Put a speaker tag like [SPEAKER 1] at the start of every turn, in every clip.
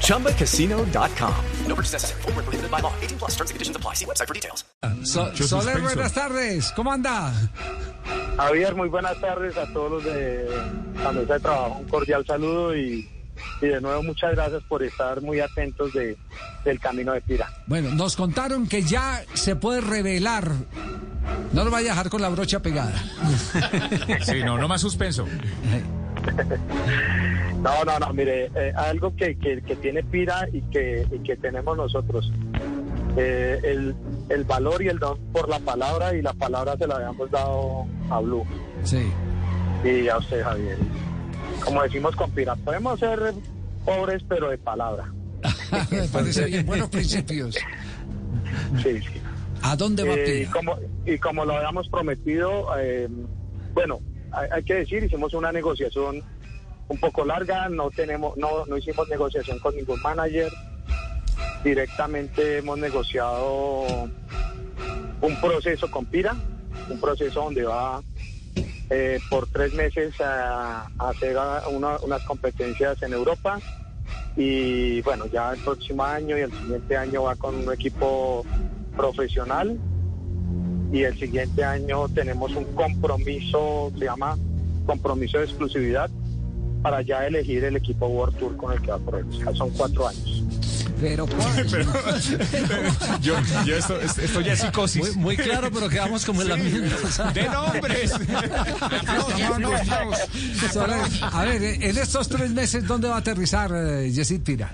[SPEAKER 1] ChumbaCasino.com. No purchase necessary. Full prohibited by law. 18 plus terms and conditions apply. See website for details.
[SPEAKER 2] So, Soler, buenas tardes. ¿Cómo anda?
[SPEAKER 3] Javier, muy buenas tardes a todos los de la mesa de trabajo. Un cordial saludo y y de nuevo muchas gracias por estar muy atentos de, del camino de Pira.
[SPEAKER 2] Bueno, nos contaron que ya se puede revelar. No lo vaya a dejar con la brocha pegada.
[SPEAKER 4] Sí, no, no más suspenso.
[SPEAKER 3] No, no, no, mire, eh, algo que, que, tiene Pira y que, y que tenemos nosotros. Eh, el, el valor y el don por la palabra y la palabra se la habíamos dado a Blue.
[SPEAKER 2] Sí.
[SPEAKER 3] Y a usted, Javier como decimos con Pira, podemos ser pobres pero de palabra.
[SPEAKER 2] Me parece bien, buenos principios.
[SPEAKER 3] Sí, sí.
[SPEAKER 2] ¿A dónde va
[SPEAKER 3] eh, y, como, y como lo habíamos prometido, eh, bueno, hay, que decir, hicimos una negociación un poco larga, no tenemos, no, no hicimos negociación con ningún manager, directamente hemos negociado un proceso con Pira, un proceso donde va eh, por tres meses a, hacer unas competencias en Europa. Y bueno, ya el próximo año y el siguiente año va con un equipo profesional. Y el siguiente año tenemos un compromiso, se llama compromiso de exclusividad para ya elegir el equipo World Tour con el que va por él. son cuatro años.
[SPEAKER 2] Pero,
[SPEAKER 4] yo, yo esto, esto, ya es psicosis.
[SPEAKER 2] Muy, claro, pero quedamos como en la misma.
[SPEAKER 4] ¡De nombres!
[SPEAKER 2] a ver, en estos tres meses, ¿dónde va a aterrizar eh, Yesid Pira?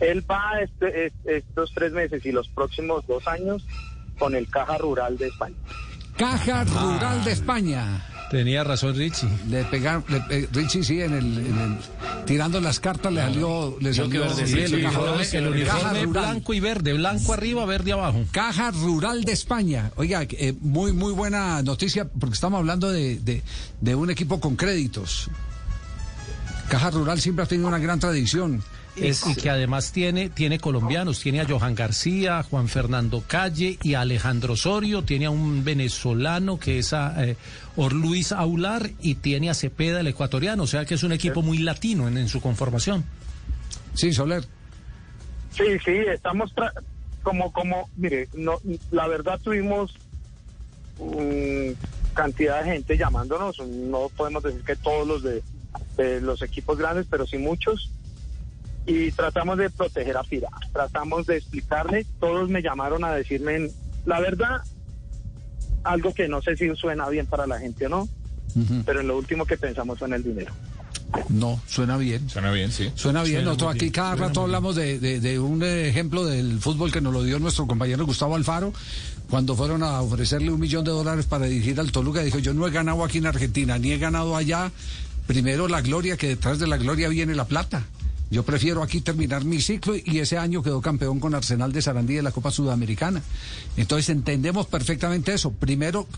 [SPEAKER 3] Él va este, estos tres meses y los próximos dos años con el Caja Rural de España.
[SPEAKER 2] Caja Rural de España.
[SPEAKER 5] Tenía razón Richie.
[SPEAKER 2] Le pegaron, Richie sí, en el, tirando las cartas le salió, le salió
[SPEAKER 5] el, uniforme, blanco y verde, blanco arriba, verde abajo.
[SPEAKER 2] Caja Rural de España. Oiga, eh, muy muy buena noticia porque estamos hablando de, de un equipo con créditos. Caja Rural siempre ha tenido una gran tradición
[SPEAKER 5] y que además tiene, tiene colombianos, tiene a Johan García, Juan Fernando Calle y a Alejandro Osorio, tiene a un venezolano que es a eh, Orluis Aular y tiene a Cepeda, el ecuatoriano, o sea que es un equipo muy latino en, su conformación.
[SPEAKER 2] Sí, Soler.
[SPEAKER 3] Sí, sí, estamos como, como, mire, no, la verdad tuvimos cantidad de gente llamándonos, no podemos decir que todos los de los equipos grandes, pero sí muchos y tratamos de proteger a Pira, tratamos de explicarle, todos me llamaron a decirme, la verdad, algo que no sé si suena bien para la gente o no, pero en lo último que pensamos fue en el dinero.
[SPEAKER 2] No, suena bien.
[SPEAKER 4] Suena bien, sí.
[SPEAKER 2] Suena bien. Nosotros aquí cada rato hablamos de, de, un ejemplo del fútbol que nos lo dio nuestro compañero Gustavo Alfaro. Cuando fueron a ofrecerle un millón de dólares para dirigir al Toluca, dijo, yo no he ganado aquí en Argentina, ni he ganado allá. Primero la gloria, que detrás de la gloria viene la plata. Yo prefiero aquí terminar mi ciclo y ese año quedó campeón con Arsenal de Sarandí de la Copa Sudamericana. Entonces entendemos perfectamente eso. Primero,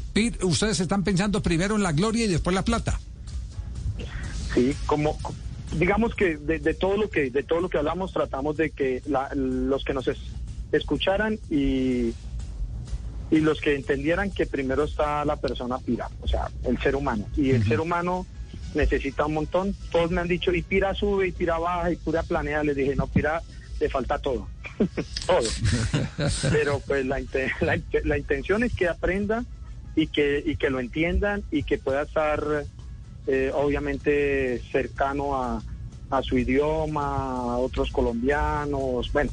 [SPEAKER 2] ustedes están pensando primero en la gloria y después la plata.
[SPEAKER 3] Sí, como digamos que de, todo lo que de todo lo que hablamos tratamos de que los que nos escucharan y y los que entendieran que primero está la persona pira, o sea, el ser humano y el ser humano necesita un montón. Todos me han dicho, y Pira sube, y Pira baja, y Pira planea. Les dije, no, Pira le falta todo. todo. Pero pues la, la, intención es que aprenda y que, y que lo entiendan y que pueda estar eh, obviamente cercano a, a su idioma, a otros colombianos. Bueno,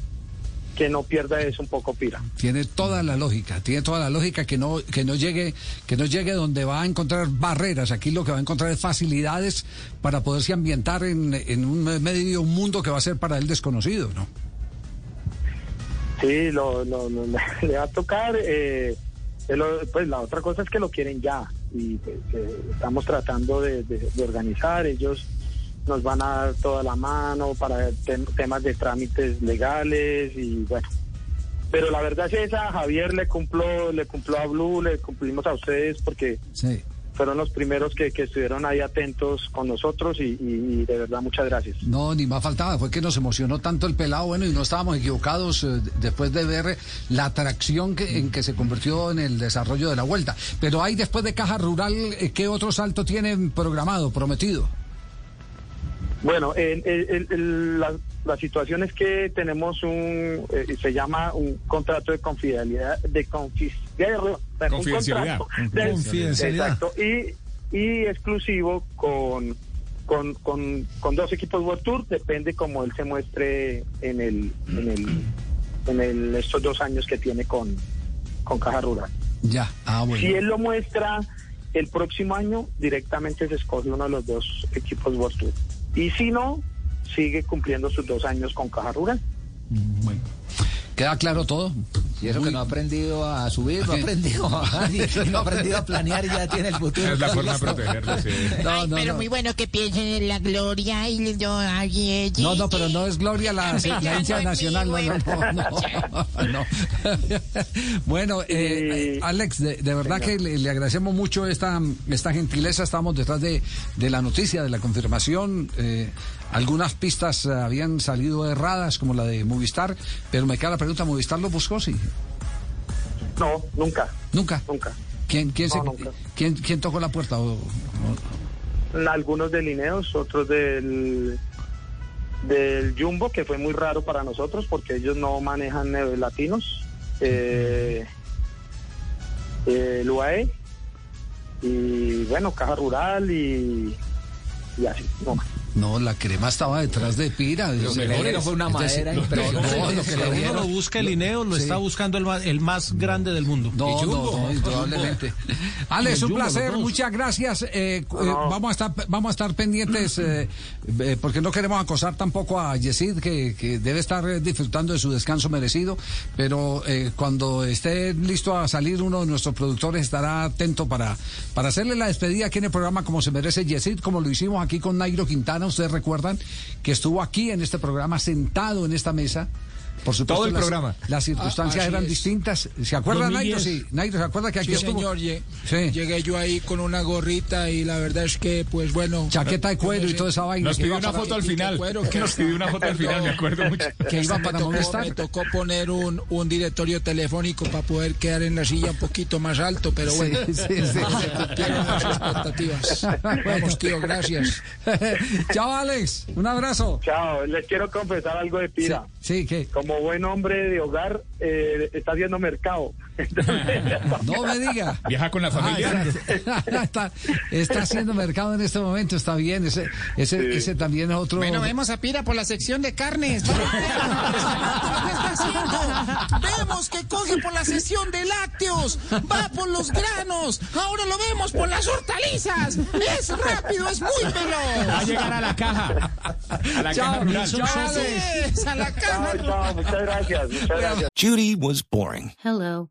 [SPEAKER 3] que no pierda eso un poco Pira.
[SPEAKER 2] Tiene toda la lógica, tiene toda la lógica que no que no llegue que no llegue donde va a encontrar barreras, aquí lo que va a encontrar es facilidades para poderse ambientar en, en un medio un mundo que va a ser para él desconocido, ¿no?
[SPEAKER 3] Sí, lo, le va a tocar eh, pues la otra cosa es que lo quieren ya y pues, eh, estamos tratando de organizar ellos nos van a dar toda la mano para temas de trámites legales y bueno, pero la verdad es esa, Javier le cumplió, le cumplió a Blue, le cumplimos a ustedes porque
[SPEAKER 2] Sí.
[SPEAKER 3] fueron los primeros que, que estuvieron ahí atentos con nosotros y, y de verdad muchas gracias.
[SPEAKER 2] No, ni más faltaba, fue que nos emocionó tanto el pelado, bueno, y no estábamos equivocados eh, después de ver la atracción que, en que se convirtió en el desarrollo de la vuelta. Pero hay después de Caja Rural, eh, ¿qué otro salto tienen programado, prometido?
[SPEAKER 3] Bueno, el- el- la, la situación es que tenemos un, eh, se llama un contrato de confidencialidad, de confidencialidad, un
[SPEAKER 4] Confidencialidad.
[SPEAKER 3] de-
[SPEAKER 2] Confidencialidad.
[SPEAKER 3] Exacto, y, y exclusivo con, con, con, con dos equipos World Tour, depende como él se muestre en el, en el, en el, estos dos años que tiene con, con Caja Rural.
[SPEAKER 2] Ya, ah, bueno.
[SPEAKER 3] Si él lo muestra el próximo año, directamente se escoge uno de los dos equipos World Tour. Y si no, sigue cumpliendo sus dos años con Caja Rural.
[SPEAKER 2] Bueno. ¿Queda claro todo?
[SPEAKER 6] Y eso que no ha aprendido a subir, no ha aprendido a bajar, y no ha aprendido a planear y ya tiene el futuro.
[SPEAKER 4] Es la forma de protegerlo, sí.
[SPEAKER 2] No,
[SPEAKER 7] Ay,
[SPEAKER 2] no,
[SPEAKER 7] pero
[SPEAKER 2] no.
[SPEAKER 7] muy bueno que piensen en la gloria y doy ay,
[SPEAKER 2] No, no, pero no es Gloria la,
[SPEAKER 7] es
[SPEAKER 2] nacional. No,
[SPEAKER 7] mi
[SPEAKER 2] no, no, no, no. Bueno, eh, Alex, de, de verdad que le, le agradecemos mucho esta, esta gentileza. Estamos detrás de, de la noticia, de la confirmación. Eh, algunas pistas habían salido erradas, como la de Movistar, pero me queda la pregunta, ¿Movistar lo buscó? Sí.
[SPEAKER 3] No, nunca,
[SPEAKER 2] Nunca.
[SPEAKER 3] nunca.
[SPEAKER 2] ¿Quién, quién, se-
[SPEAKER 3] No,
[SPEAKER 2] quién, quién tocó la puerta? O- o-
[SPEAKER 3] Algunos de Lineos, otros del del Jumbo, que fue muy raro para nosotros porque ellos no manejan eh, latinos. Eh, el UAE y bueno, Caja Rural y, y así, no más.
[SPEAKER 2] No, la crema estaba detrás de Pira.
[SPEAKER 6] Lo dieron fue una
[SPEAKER 2] Es decir,
[SPEAKER 6] madera
[SPEAKER 2] no,
[SPEAKER 6] impresionante.
[SPEAKER 2] no, lo que le
[SPEAKER 5] Uno lo busca el INEO, lo
[SPEAKER 2] Sí.
[SPEAKER 5] está buscando el más, el más grande del mundo.
[SPEAKER 2] No, no, no, indudablemente. Alex,
[SPEAKER 5] Y
[SPEAKER 2] un placer, muchas gracias. Eh, eh,
[SPEAKER 3] No.
[SPEAKER 2] vamos a estar, vamos a estar pendientes eh, eh, porque no queremos acosar tampoco a Yesid que, que debe estar disfrutando de su descanso merecido, pero eh, cuando esté listo a salir uno de nuestros productores estará atento para para hacerle la despedida aquí en el programa como se merece Yesid, como lo hicimos aquí con Nairo Quintana. Ustedes recuerdan que estuvo aquí en este programa sentado en esta mesa. Por supuesto,
[SPEAKER 4] Todo el
[SPEAKER 2] las,
[SPEAKER 4] programa.
[SPEAKER 2] Las circunstancias
[SPEAKER 8] Ah,
[SPEAKER 2] eran
[SPEAKER 8] es.
[SPEAKER 2] distintas. ¿Se acuerda, Nairo?
[SPEAKER 8] 2010.
[SPEAKER 2] Sí, Nairo, ¿se acuerda que aquí
[SPEAKER 8] Sí,
[SPEAKER 2] estuvo?
[SPEAKER 8] señor, lle-
[SPEAKER 2] Sí.
[SPEAKER 8] llegué yo ahí con una gorrita y la verdad es que, pues bueno...
[SPEAKER 2] Chaqueta de cuero y toda esa vaina.
[SPEAKER 4] Nos pidió una foto al final.
[SPEAKER 8] cuero, que
[SPEAKER 4] Nos pidió una foto al final, me acuerdo mucho.
[SPEAKER 2] que iba
[SPEAKER 8] me
[SPEAKER 2] para
[SPEAKER 8] tocó,
[SPEAKER 2] Movistar.
[SPEAKER 8] me tocó poner un, un directorio telefónico para poder quedar en la silla un poquito más alto, pero bueno,
[SPEAKER 2] sí, sí, sí.
[SPEAKER 8] cumplieron las expectativas. Vamos, tío, gracias.
[SPEAKER 2] Chao, Alex. Un abrazo.
[SPEAKER 3] Chao, les quiero confesar algo de Pira.
[SPEAKER 2] Sí.
[SPEAKER 3] Como buen hombre de hogar, eh, está haciendo mercado.
[SPEAKER 2] No me diga.
[SPEAKER 4] Viaja con la familia.
[SPEAKER 2] Ah, está, está- haciendo mercado en este momento, está bien. Ese, ese, ese también es otro.
[SPEAKER 7] Bueno, vemos a Pira por la sección de carnes. ¿Qué está haciendo? Vemos que coge por la sección de lácteos. Va por los granos. Ahora lo vemos por las hortalizas. Es rápido, es muy
[SPEAKER 4] Va a
[SPEAKER 7] veloz.
[SPEAKER 4] llegar a la caja. A la
[SPEAKER 2] Chao,
[SPEAKER 4] caja rural.
[SPEAKER 2] chao.
[SPEAKER 7] Es a la
[SPEAKER 3] chao,
[SPEAKER 7] caja.
[SPEAKER 3] chao, muchas gracias, muchas gracias.
[SPEAKER 9] Judy was boring.
[SPEAKER 10] Hello.